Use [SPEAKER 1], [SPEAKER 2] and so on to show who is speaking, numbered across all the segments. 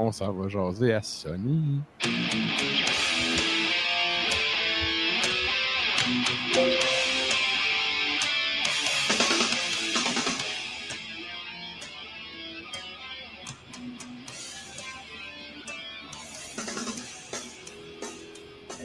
[SPEAKER 1] On s'en va jaser à Sony.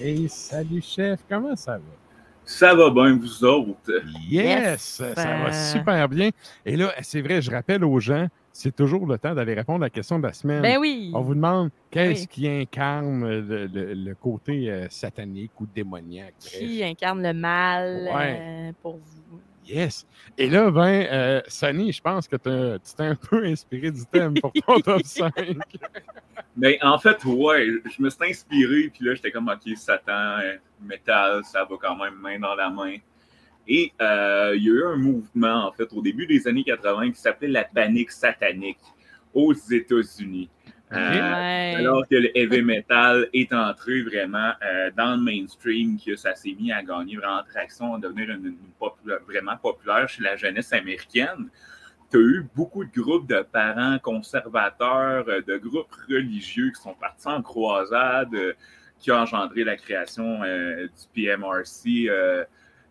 [SPEAKER 1] Hey, salut chef, comment ça va?
[SPEAKER 2] Ça va bien, vous autres?
[SPEAKER 1] Yes, ça va super bien. Et là, c'est vrai, je rappelle aux gens, c'est toujours le temps d'aller répondre à la question de la semaine.
[SPEAKER 3] Ben oui.
[SPEAKER 1] On vous demande qu'est-ce
[SPEAKER 3] Oui.
[SPEAKER 1] qui incarne le, le- le côté euh, satanique ou démoniaque? bref.
[SPEAKER 3] Qui incarne le mal
[SPEAKER 1] Ouais.
[SPEAKER 3] euh, pour vous?
[SPEAKER 1] Yes. Et là, ben, euh, Sonny, je pense que t'as- tu t'es un peu inspiré du thème pour ton top 5.
[SPEAKER 2] Mais en fait, ouais, je me suis inspiré, puis là, j'étais comme, OK, Satan, euh, métal, ça va quand même main dans la main. Et euh, il y a eu un mouvement, en fait, au début des années 80 qui s'appelait la panique satanique aux États-Unis. Euh. Alors que le heavy metal est entré vraiment euh, dans le mainstream, que ça s'est mis à gagner vraiment traction, à devenir une, une popula- vraiment populaire chez la jeunesse américaine. Tu as eu beaucoup de groupes de parents conservateurs, de groupes religieux qui sont partis en croisade, euh, qui ont engendré la création euh, du PMRC euh,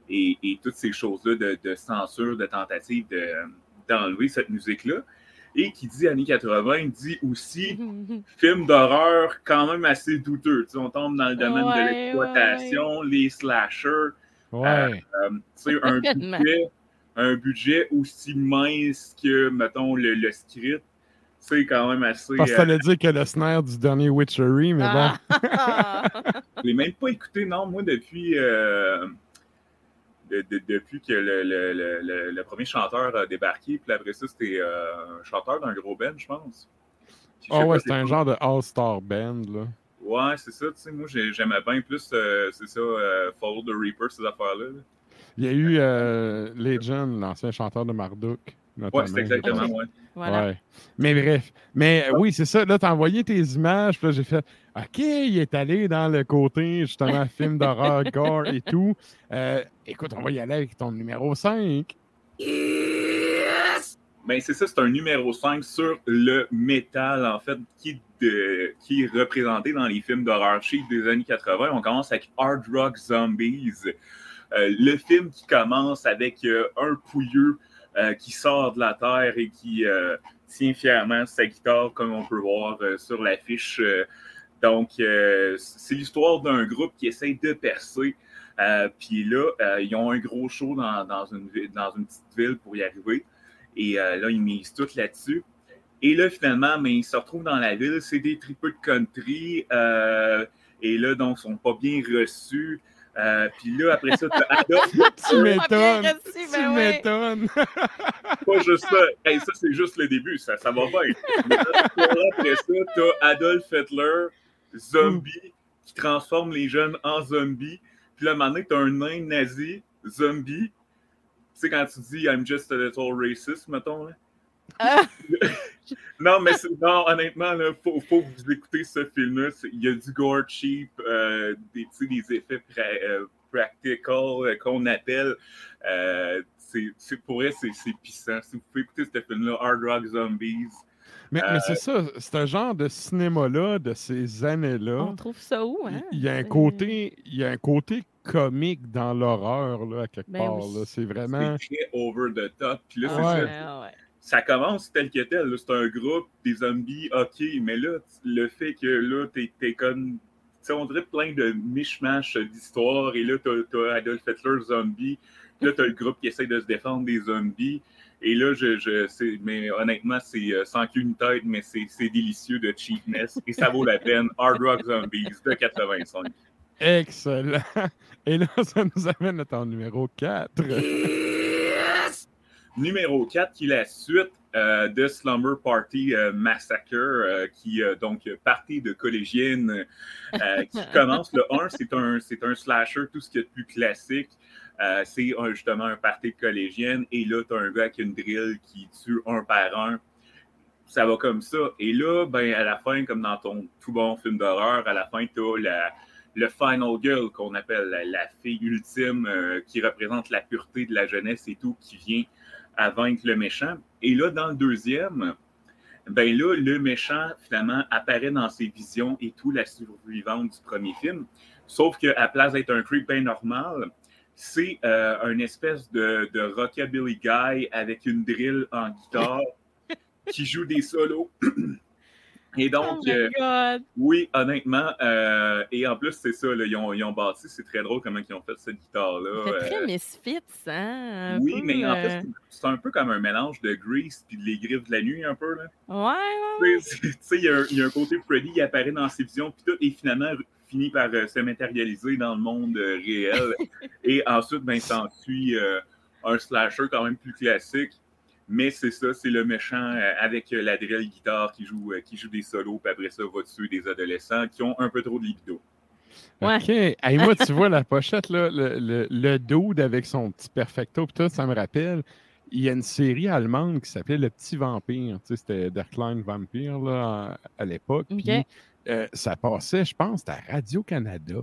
[SPEAKER 2] et, et toutes ces choses-là de, de censure, de tentative de- d'enlever cette musique-là. Et qui dit années 80 dit aussi film d'horreur quand même assez douteux. Tu sais, on tombe dans le domaine de
[SPEAKER 3] Ouais,
[SPEAKER 2] l'exploitation, les slashers.
[SPEAKER 1] Ouais.
[SPEAKER 2] Euh, tu sais, un budget, un budget aussi mince que, mettons, le, le script, c'est quand même assez.
[SPEAKER 1] Parce que
[SPEAKER 2] euh,
[SPEAKER 1] t'allais dire que le snare du dernier Witchery, mais
[SPEAKER 3] Ah.
[SPEAKER 2] je l'ai même pas écouté, non, moi, depuis. euh, de- de- depuis que le, le- le- le- le premier chanteur a débarqué, puis après ça, c'était euh, un chanteur d'un gros band, je pense.
[SPEAKER 1] Ah ouais,
[SPEAKER 2] c'est
[SPEAKER 1] c'est un genre de All-Star Band, là.
[SPEAKER 2] Ouais, c'est ça, tu sais, moi j'ai- j'aimais bien plus, euh, c'est ça, euh, Follow the Reaper, ces affaires-là. là.
[SPEAKER 1] Il y a eu euh, Legend, l'ancien chanteur de Marduk. notamment.
[SPEAKER 2] Ouais, c'est exactement,
[SPEAKER 3] Ok.
[SPEAKER 2] ouais.
[SPEAKER 3] voilà.
[SPEAKER 1] Ouais. Mais bref. Mais oui, c'est ça. Là, t'as envoyé tes images. Puis là, j'ai fait OK, il est allé dans le côté, justement, film d'horreur, gore et tout. Euh, écoute, on va y aller avec ton numéro 5.
[SPEAKER 2] Ben, c'est ça, c'est un numéro 5 sur le métal, en fait, qui, est de- qui est représenté dans les films d'horreur chic des années 80. On commence avec Hard Rock Zombies, Euh, le film qui commence avec euh, un pouilleux euh, qui sort de la terre et qui euh, tient fièrement sa guitare, comme on peut voir euh, sur l'affiche. Donc, euh, c'est l'histoire d'un groupe qui essaye de percer. Euh, Puis là, euh, ils ont un gros show dans, dans une, ville- dans une petite ville pour y arriver. Et euh, là, ils misent tout là-dessus. Et là, finalement, mais ils se retrouvent dans la ville. C'est des tripeux de country. euh, et là, donc, ils sont pas bien reçus. Euh, Puis là, après ça, Adolf
[SPEAKER 1] Tu m'étonnes.
[SPEAKER 3] reçu,
[SPEAKER 1] Tu
[SPEAKER 3] ben ouais.
[SPEAKER 1] m'étonnes.
[SPEAKER 2] pas juste ça. Hey, ça, c'est juste le début. Ça, ça va bien. Mais là, après ça, t'as Adolf Hitler, zombie, qui transforme les jeunes en zombies. Puis là, maintenant, t'as un nain nazi, zombie. Tu sais, quand tu dis I'm just a little racist, mettons, là.
[SPEAKER 3] Ah,
[SPEAKER 2] Non, mais non, honnêtement, il faut, faut que vous écoutez ce film-là. Il y a du gore cheap, euh, des, effets pra- euh, practical euh, qu'on appelle. C'est pour vrai, c'est c'est puissant. Si vous pouvez écouter ce film-là, Hard Rock Zombies.
[SPEAKER 1] Mais,
[SPEAKER 2] Euh,
[SPEAKER 1] mais c'est ça, c'est un genre de cinéma-là, de ces années-là.
[SPEAKER 3] on trouve ça où, hein?
[SPEAKER 1] Il y a un côté, il y a un côté comique dans l'horreur, là, à quelque
[SPEAKER 3] Ben
[SPEAKER 1] part.
[SPEAKER 3] oui.
[SPEAKER 1] C'est vraiment.
[SPEAKER 2] C'est très over the top. Puis là,
[SPEAKER 3] Ah,
[SPEAKER 2] c'est
[SPEAKER 1] Ouais.
[SPEAKER 2] ça.
[SPEAKER 3] ouais, ouais.
[SPEAKER 2] ça commence tel que tel. C'est un groupe, des zombies, ok, mais là, le fait que là, t'es es comme. Tu sais, on dirait plein de mishmash d'histoires, et là, t'as as Adolf Hitler zombie, là, t'as le groupe qui essaie de se défendre des zombies, et là, je, je mais honnêtement, c'est euh, sans qu'une tête, mais c'est c'est délicieux de cheapness, et ça vaut la peine. Hard Rock Zombies de 85.
[SPEAKER 1] Excellent. Et là, ça nous amène à ton numéro 4.
[SPEAKER 2] Numéro 4, qui est la suite euh, de Slumber Party euh, Massacre, euh, qui, euh, donc, partie de collégienne, qui commence. Le 1, c'est un, c'est un slasher, tout ce qui est de plus classique. C'est justement un party de collégienne. Et là, tu as un gars avec une drill qui tue un par un. Ça va comme ça. Et là, ben, à la fin, comme dans ton tout bon film d'horreur, à la fin, tu as la, le final girl qu'on appelle la, la fille ultime qui représente la pureté de la jeunesse et tout, qui vient à vaincre le méchant. Et là, dans le deuxième, ben là, le méchant, finalement, apparaît dans ses visions et tout, la survivante du premier film. Sauf qu'à place d'être un creep bien normal, c'est euh, une espèce de, de rockabilly guy avec une drill en guitare qui joue des solos. Et donc,
[SPEAKER 3] oh my
[SPEAKER 2] euh,
[SPEAKER 3] God.
[SPEAKER 2] oui, honnêtement, euh, et en plus, c'est ça, là, ils, ont, ils ont bâti, c'est très drôle comment ils ont fait cette guitare-là.
[SPEAKER 3] C'est
[SPEAKER 2] euh,
[SPEAKER 3] très Misfits, hein? un
[SPEAKER 2] oui,
[SPEAKER 3] peu,
[SPEAKER 2] mais en
[SPEAKER 3] euh,
[SPEAKER 2] fait, c'est- un peu comme un mélange de Grease puis de les griffes de la nuit, un peu. Là.
[SPEAKER 3] Ouais, ouais.
[SPEAKER 2] Tu sais, il y, a un- il y a un côté Freddy qui apparaît dans ses visions, puis tout, et finalement finit par euh, se matérialiser dans le monde euh, réel. et ensuite, ben, s'ensuit euh, un slasher quand même plus classique. Mais c'est ça, c'est le méchant euh, avec euh, la drill guitare qui joue, euh, qui joue des solos, puis après ça, va tuer des adolescents qui ont un peu trop de libido.
[SPEAKER 3] Ouais.
[SPEAKER 1] OK. Hey, moi, tu vois la pochette, là, le, le, le dude avec son petit perfecto, pis tout, ça me rappelle. Il y a une série allemande qui s'appelait Le Petit Vampire. Tu sais, c'était Der Klein Vampire là, à, l'époque.
[SPEAKER 3] OK.
[SPEAKER 1] Puis euh, ça passait, je pense, à Radio-Canada.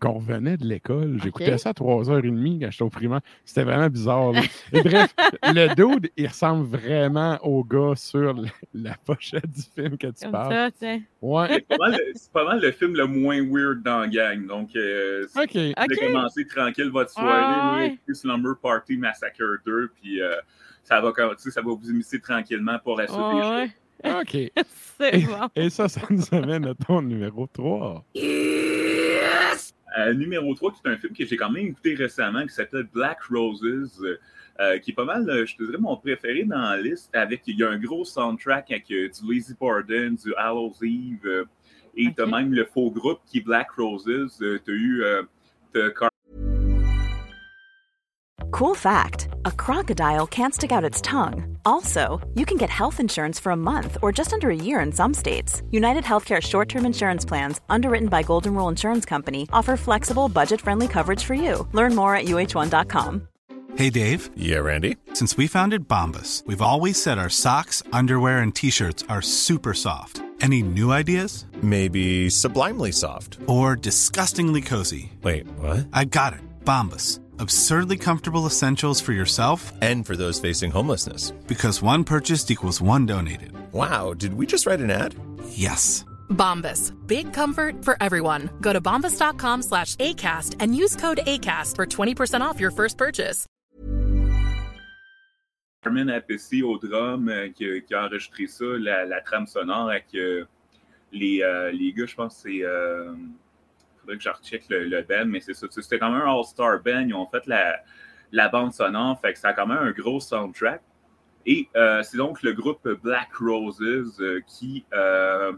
[SPEAKER 1] Quand on revenait de l'école, j'écoutais ça à 3h30 quand j'étais au primaire. C'était vraiment bizarre. Et bref, le dude, il ressemble vraiment au gars sur le- la pochette du film que tu
[SPEAKER 3] Comme
[SPEAKER 1] parles.
[SPEAKER 3] ça, tu sais.
[SPEAKER 1] Ouais.
[SPEAKER 2] C'est pas, mal, c'est pas mal le film le moins weird dans la gang. Donc, euh, si vous voulez
[SPEAKER 3] OK.
[SPEAKER 2] commencer tranquille votre soirée,
[SPEAKER 3] Ah, ouais.
[SPEAKER 2] Slumber Party Massacre 2, puis euh, ça, va, ça va vous imiter tranquillement pour la suite des choses.
[SPEAKER 3] Ouais,
[SPEAKER 1] OK.
[SPEAKER 3] c'est bon.
[SPEAKER 1] Et ça, ça nous amène à ton numéro 3.
[SPEAKER 2] Euh, numéro 3, qui est un film que j'ai quand même écouté récemment, qui s'appelle Black Roses, euh, qui est pas mal, euh, je te dirais, mon préféré dans la liste. Avec, il y a un gros soundtrack avec euh, du Lazy Pardon, du Hallows Eve, euh, et t'as
[SPEAKER 3] Ok.
[SPEAKER 2] même le faux groupe qui est Black Roses. Euh, t'as eu euh,
[SPEAKER 4] Cool fact a crocodile can't stick out its tongue. Also, you can get health insurance for a month or just under a year in some states. United Healthcare short term insurance plans, underwritten by Golden Rule Insurance Company, offer flexible, budget friendly coverage for you. Learn more at uh1.com.
[SPEAKER 5] Hey, Dave.
[SPEAKER 6] Yeah, Randy.
[SPEAKER 5] Since we founded Bombus, we've always said our socks, underwear, and t shirts are super soft. Any new ideas?
[SPEAKER 6] Maybe sublimely soft.
[SPEAKER 5] Or disgustingly cozy?
[SPEAKER 6] Wait, what?
[SPEAKER 5] I got it. Bombus. Absurdly comfortable essentials for yourself
[SPEAKER 6] And for those facing homelessness.
[SPEAKER 5] because one purchased equals one donated.
[SPEAKER 6] Wow, did we just write an ad?
[SPEAKER 5] Yes.
[SPEAKER 7] Bombas. Big comfort for everyone. Go to bombas.com slash ACAST and use code ACAST for 20% off your first purchase.
[SPEAKER 2] Carmen Appice au drum euh, qui, a- qui a enregistré ça, la, la trame sonore avec euh, les, euh, les gars, je pense que c'est. Euh, Faudrait que je recheck le, le band, mais c'est ça. C'était quand même un all-star band. Ils ont fait la, bande sonore, fait que ça a quand même un gros soundtrack. Et euh, c'est donc le groupe Black Roses euh, qui. euh,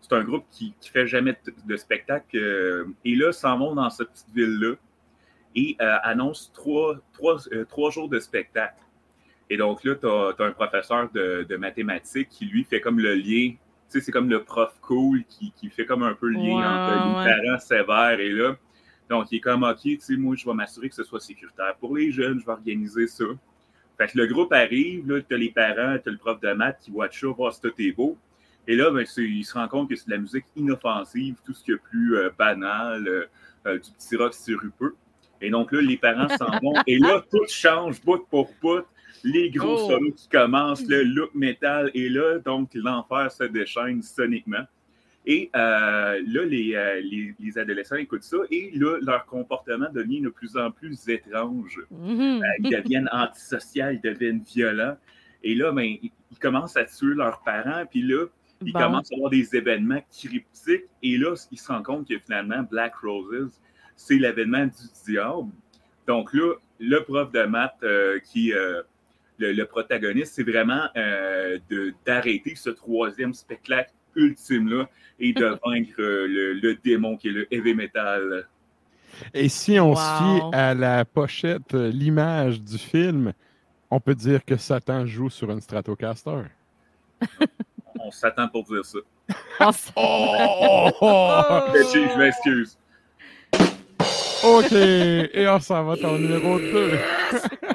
[SPEAKER 2] c'est un groupe qui, qui fait jamais de, spectacle. et là, s'en vont dans cette petite ville-là et annonce trois, trois, jours de spectacle. Et donc là, tu as, un professeur de mathématiques qui, lui, fait comme le lien. Sais, c'est comme le prof cool qui, qui fait comme un peu le lien
[SPEAKER 3] Ouais,
[SPEAKER 2] entre
[SPEAKER 3] ouais.
[SPEAKER 2] les parents sévères et là. Donc, il est comme, OK, tu sais, moi, je vais m'assurer que ce soit sécuritaire. Pour les jeunes, je vais organiser ça. Fait que le groupe arrive, là, tu as les parents, tu as le prof de maths qui voit ça, voir si tout est beau. Et là, ben, il se rend compte que c'est de la musique inoffensive, tout ce qui est plus euh, banal, euh, euh, du petit rock sirupeux. Et donc là, les parents s'en vont. Et là, tout change bout pour bout. Les gros
[SPEAKER 3] Oh.
[SPEAKER 2] solos qui commencent, le look métal est là. Donc, l'enfer se déchaîne soniquement. Et euh, là, les, euh, les, les adolescents écoutent ça. Et là, leur comportement devient de plus en plus étrange.
[SPEAKER 3] Mhm.
[SPEAKER 2] Euh, ils deviennent antisociaux, ils deviennent violents. Et là, ben, ils ils commencent à tuer leurs parents, puis là, ils
[SPEAKER 3] Bon.
[SPEAKER 2] commencent à avoir des événements cryptiques. Et là, ils se rendent compte que finalement, Black Roses, c'est l'événement du diable. Donc là, le prof de maths qui le, le protagoniste, c'est vraiment euh, de- d'arrêter ce troisième spectacle ultime-là et de vaincre euh, le, le démon qui est le heavy metal.
[SPEAKER 1] Et si on se fie
[SPEAKER 3] Wow.
[SPEAKER 1] à la pochette, euh, l'image du film, on peut dire que Satan joue sur une Stratocaster.
[SPEAKER 2] On s'attend pour dire ça.
[SPEAKER 1] Oh!
[SPEAKER 2] Petchy, je m'excuse.
[SPEAKER 1] OK. Et on s'en va ton numéro 2.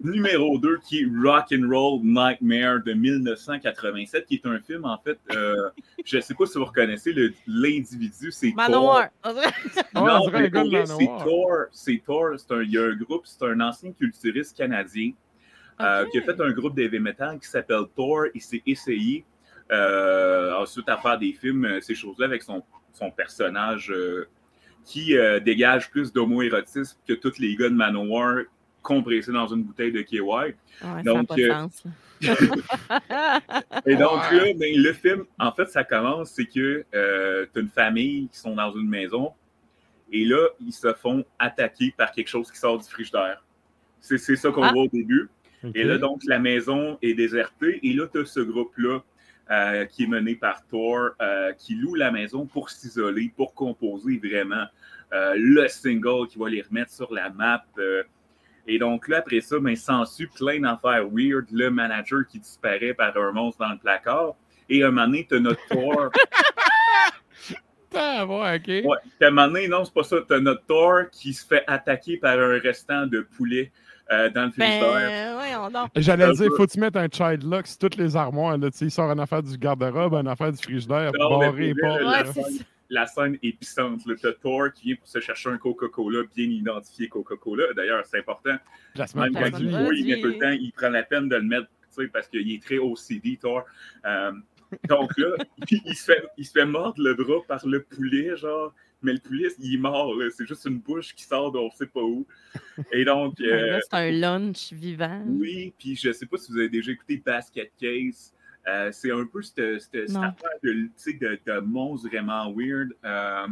[SPEAKER 2] Numéro 2, qui est Rock and Roll Nightmare de 1987, qui est un film, en fait, euh, je ne sais pas si vous reconnaissez l'individu, c'est Thor.
[SPEAKER 3] Manowar.
[SPEAKER 1] On
[SPEAKER 2] Non, c'est. Thor. C'est Thor. C'est un, il y a un groupe, c'est un ancien culturiste canadien euh, qui a fait un groupe d'heavy metal qui s'appelle Thor. Il s'est essayé euh, ensuite à faire des films, ces choses-là, avec son, son personnage qui dégage plus d'homoérotisme que tous les gars de Manowar compressés dans une bouteille de KY.
[SPEAKER 3] Ouais, ça
[SPEAKER 2] Donc,
[SPEAKER 3] pas de
[SPEAKER 2] euh,
[SPEAKER 3] sens.
[SPEAKER 2] Et donc là, ben, le film, en fait, ça commence, c'est que euh, tu as une famille qui sont dans une maison et là, ils se font attaquer par quelque chose qui sort du frigidaire. C'est c'est ça qu'on
[SPEAKER 3] Ah.
[SPEAKER 2] voit au début. Et là, donc, la maison est désertée. Et là, tu as ce groupe-là euh, qui est mené par Thor, euh, qui loue la maison pour s'isoler, pour composer vraiment euh, le single qui va les remettre sur la map. Et donc, là, après ça, ben, s'ensuit plein d'affaires weird. Le manager qui disparaît par un monstre dans le placard. Et un moment donné, tu as notre Thor.
[SPEAKER 1] Ah, ouais, OK.
[SPEAKER 2] Ouais. À un moment donné, non, c'est pas ça. Tu as notre Thor qui se fait attaquer par un restant de poulet euh, dans le frigidaire.
[SPEAKER 3] Ben, donc.
[SPEAKER 1] J'allais dire, faut-tu mettre un child lock sur toutes les armoires? Là, tu sais, il sort une affaire du garde-robe, une affaire du frigidaire, barré, pas.
[SPEAKER 2] La scène est puissante. Le Thor qui vient pour se chercher un Coca-Cola, bien identifié Coca-Cola. D'ailleurs, c'est important. Même quand il voit, il met tout le temps, il prend la peine de le mettre, tu sais, parce qu'il est très OCD, Thor. Euh, donc là, il, se fait, il se fait mordre le bras par le poulet, genre. Mais le poulet, il est mort, là. C'est juste une bouche qui sort d'on ne sait pas où. Et donc, euh,
[SPEAKER 3] là, c'est un lunch vivant.
[SPEAKER 2] oui, puis je sais pas si vous avez déjà écouté Basket Case. Euh, c'est un peu cette, cette- cette affaire de, tu sais, de, de monstre vraiment weird. Euh,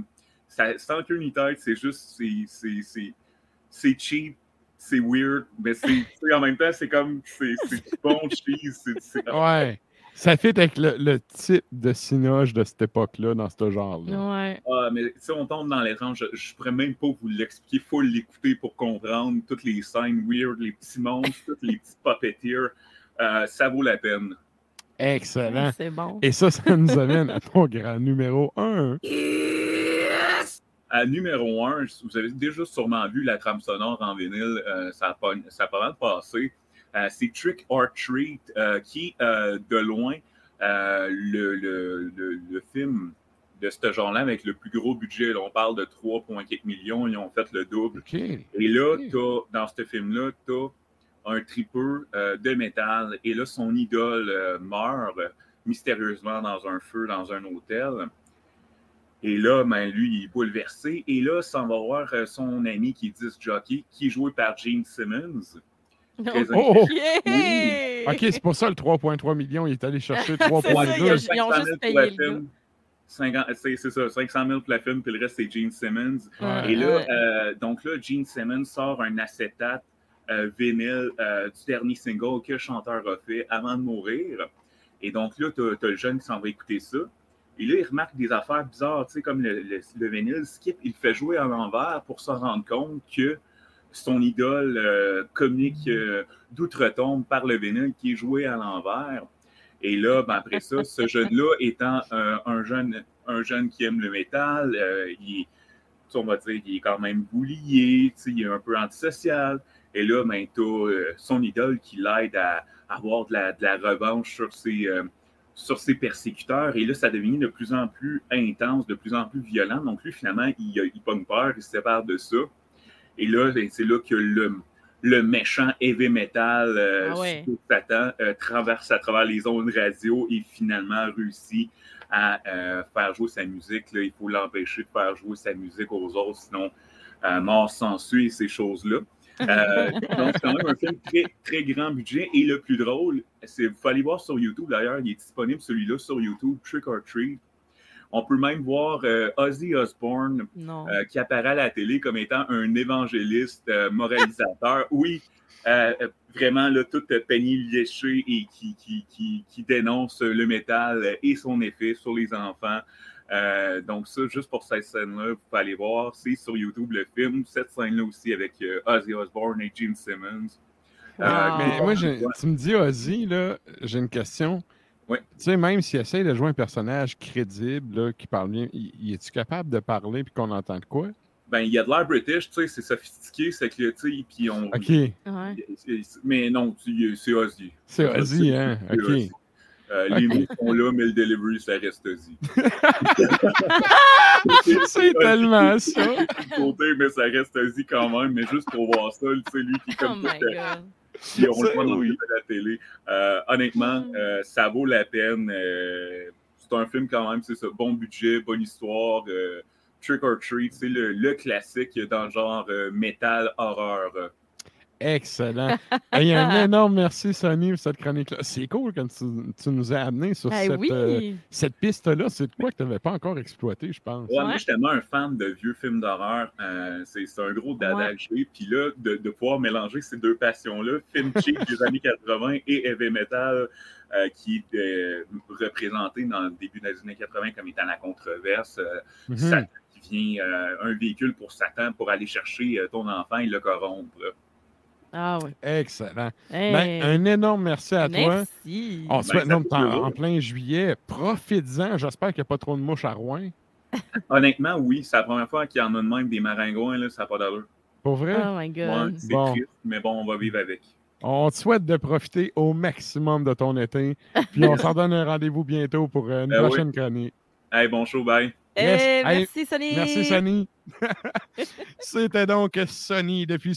[SPEAKER 2] ça, sans queue ni tête, c'est juste, c'est- c'est- c'est c'est cheap, c'est weird, mais c'est, en même temps, c'est comme, c'est du bon cheese. c'est- c'est-
[SPEAKER 1] Ouais. Ça fit avec le, le type de cinoche de cette époque-là, dans ce genre-là.
[SPEAKER 3] Ouais.
[SPEAKER 2] Ah, mais tu sais, on tombe dans l'étrange. Je, je pourrais même pas vous l'expliquer. Il faut l'écouter pour comprendre toutes les scènes weird, les petits monstres, tous les petits puppeteers. Euh, ça vaut la peine.
[SPEAKER 1] Excellent.
[SPEAKER 3] C'est bon.
[SPEAKER 1] Et ça, ça nous amène à ton grand numéro 1.
[SPEAKER 2] À numéro 1, vous avez déjà sûrement vu la trame sonore en vinyle, euh, ça, a pas, ça a pas mal passé. Euh, c'est Trick or Treat, euh, qui est euh, de loin euh, le, le- le- le film de ce genre-là avec le plus gros budget. Là, on parle de 3,4 millions, ils ont fait le double.
[SPEAKER 1] OK.
[SPEAKER 2] Et là, dans ce film-là, tu as un tripeur euh, de métal. Et là, son idole euh, meurt euh, mystérieusement dans un feu, dans un hôtel. Et là, ben, lui, il est bouleversé. Et là, s'en va voir euh, son ami qui est disc jockey, qui est joué par Gene Simmons. Très
[SPEAKER 1] Oh!
[SPEAKER 3] Yeah!
[SPEAKER 1] OK, c'est pour ça le 3,3 millions, il est allé chercher
[SPEAKER 3] C'est ça, il y a-
[SPEAKER 1] 3,2.
[SPEAKER 3] Ils ont
[SPEAKER 2] 500 000
[SPEAKER 3] juste
[SPEAKER 2] pour
[SPEAKER 3] payé
[SPEAKER 2] le
[SPEAKER 3] le
[SPEAKER 2] film. 50 C'est c'est ça, 500 000 pour le film, puis le reste, c'est Gene Simmons.
[SPEAKER 1] Ouais.
[SPEAKER 2] Et là, euh, donc là, Gene Simmons sort un acétate vinyle euh, du dernier single que le chanteur a fait avant de mourir. Et donc là, tu as, le jeune qui s'en va écouter ça. Et là, il remarque des affaires bizarres, tu sais, comme le, le, le vinyle skip, il fait jouer à l'envers pour se rendre compte que son idole euh, communique euh, d'outre-tombe par le vinyle qui est joué à l'envers. Et là, ben, après ça, ce jeune-là étant euh, un, jeune, un jeune qui aime le métal, euh, il est, on va dire, il est quand même boulié, tu sais, il est un peu antisocial. Et là, ben, tu son idole qui l'aide à avoir de la, de la revanche sur ses, euh, sur ses persécuteurs. Et là, ça devient de plus en plus intense, de plus en plus violent. Donc, lui, finalement, il, il pogne peur, il se sépare de ça. Et là, ben, c'est là que le, le méchant heavy metal euh,
[SPEAKER 3] Ah ouais.
[SPEAKER 2] Satan euh, traverse à travers les ondes radio et finalement réussit à euh, faire jouer sa musique. Là, il faut l'empêcher de faire jouer sa musique aux autres, sinon euh, mort s'ensuit et ces choses-là. Euh, donc, c'est quand même un film très, très grand budget. Et le plus drôle, c'est vous aller voir sur YouTube d'ailleurs, il est disponible celui-là sur YouTube, Trick or Treat. On peut même voir euh, Ozzy Osbourne euh, qui apparaît à la télé comme étant un évangéliste moralisateur. Oui, vraiment là, tout peigné léché et qui, qui, qui, qui dénonce le métal et son effet sur les enfants. Euh, donc ça, juste pour cette scène-là, vous pouvez aller voir. C'est sur YouTube le film. Cette scène-là aussi avec euh, Ozzy Osbourne et Gene Simmons. Euh,
[SPEAKER 3] Wow.
[SPEAKER 1] Mais moi, tu me dis Ozzy, là, j'ai une question.
[SPEAKER 2] Oui.
[SPEAKER 1] Tu sais, même s'il essaie de jouer un personnage crédible, là, qui parle bien, il, est-tu capable de parler puis qu'on entend de quoi?
[SPEAKER 2] Ben, il y a de l'air british, tu sais, c'est sophistiqué, c'est que, tu sais, puis on...
[SPEAKER 1] OK.
[SPEAKER 2] Mais non, c'est Ozzy.
[SPEAKER 1] c'est Ozzy, hein? OK.
[SPEAKER 2] Euh, les mots sont là, mais le delivery, ça reste Ozzy.
[SPEAKER 1] c'est tellement ça.
[SPEAKER 2] côté, mais ça reste Ozzy quand même. Mais juste pour voir ça, sais, lui qui est
[SPEAKER 3] Oh
[SPEAKER 2] comme tout, euh, puis on le
[SPEAKER 1] Ça,
[SPEAKER 2] voit dans
[SPEAKER 1] oui.
[SPEAKER 2] la télé. Euh, honnêtement, euh, ça vaut la peine. euh, c'est un film quand même, c'est ça, bon budget, bonne histoire. euh, Trick or Treat, c'est le, le classique dans le genre euh, métal horreur.
[SPEAKER 1] Excellent. Hey, un énorme merci, Sonny, pour cette chronique-là. C'est cool quand tu, tu nous as amené sur
[SPEAKER 3] Eh
[SPEAKER 1] cette,
[SPEAKER 3] oui!
[SPEAKER 1] euh, cette piste-là. C'est de quoi que tu n'avais pas encore exploité, je pense.
[SPEAKER 2] Ouais, Moi, je suis tellement un fan de vieux films d'horreur. euh, c'est un gros dada que j'ai. Puis là, de, de pouvoir mélanger ces deux passions-là, film cheap des années 80 et heavy metal, euh, qui est euh, représenté dans le début des années 80 comme étant la controverse. euh,
[SPEAKER 1] Mhm.
[SPEAKER 2] Satan qui vient, euh, un véhicule pour Satan pour aller chercher euh, ton enfant et le corrompre.
[SPEAKER 3] Ah oui.
[SPEAKER 1] Excellent.
[SPEAKER 3] Hey.
[SPEAKER 1] Ben, un énorme merci à toi.
[SPEAKER 3] Merci.
[SPEAKER 1] On
[SPEAKER 2] Ben,
[SPEAKER 1] souhaite,
[SPEAKER 2] ça
[SPEAKER 1] non,
[SPEAKER 2] fait
[SPEAKER 1] en,
[SPEAKER 2] plaisir.
[SPEAKER 1] en plein juillet. Profites-en. J'espère qu'il n'y a pas trop de mouches à Rouen.
[SPEAKER 2] Honnêtement, oui, c'est la première fois qu'il y en a de même des maringouins, là, ça n'a pas d'allure.
[SPEAKER 1] Pour vrai?
[SPEAKER 3] Oh my
[SPEAKER 2] Ouais,
[SPEAKER 3] god.
[SPEAKER 2] c'est
[SPEAKER 1] Bon.
[SPEAKER 2] triste, mais bon, on va vivre avec.
[SPEAKER 1] On te souhaite de profiter au maximum de ton été. Puis on s'en donne un rendez-vous bientôt pour euh, une
[SPEAKER 2] Ben oui.
[SPEAKER 1] prochaine chronique.
[SPEAKER 2] Hey, bon show, bye.
[SPEAKER 1] Yes.
[SPEAKER 3] Eh,
[SPEAKER 1] Hey,
[SPEAKER 3] merci, Sonny.
[SPEAKER 1] Merci, Sonny. C'était donc Sonny depuis